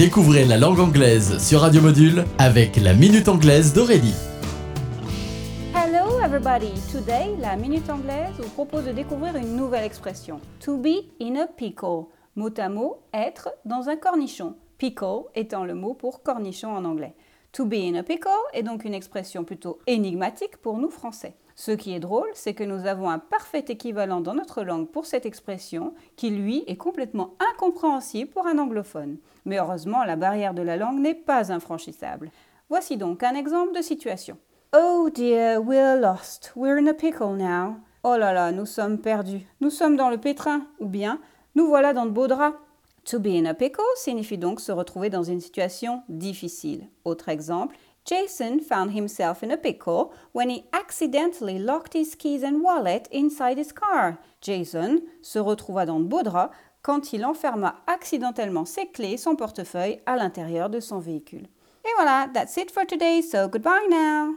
Découvrez la langue anglaise sur Radio Module avec la Minute Anglaise d'Aurélie. Hello everybody! Today, la Minute Anglaise vous propose de découvrir une nouvelle expression. To be in a pickle. Mot à mot, être dans un cornichon. Pickle étant le mot pour cornichon en anglais. To be in a pickle est donc une expression plutôt énigmatique pour nous français. Ce qui est drôle, c'est que nous avons un parfait équivalent dans notre langue pour cette expression qui, lui, est complètement incompréhensible pour un anglophone. Mais heureusement, la barrière de la langue n'est pas infranchissable. Voici donc un exemple de situation. Oh dear, we're lost. We're in a pickle now. Oh là là, nous sommes perdus. Nous sommes dans le pétrin. Ou bien, nous voilà dans de beaux draps. To be in a pickle signifie donc se retrouver dans une situation difficile. Autre exemple, Jason found himself in a pickle when he accidentally locked his keys and wallet inside his car. Jason se retrouva dans de beaux draps quand il enferma accidentellement ses clés et son portefeuille à l'intérieur de son véhicule. Et voilà, that's it for today, so goodbye now.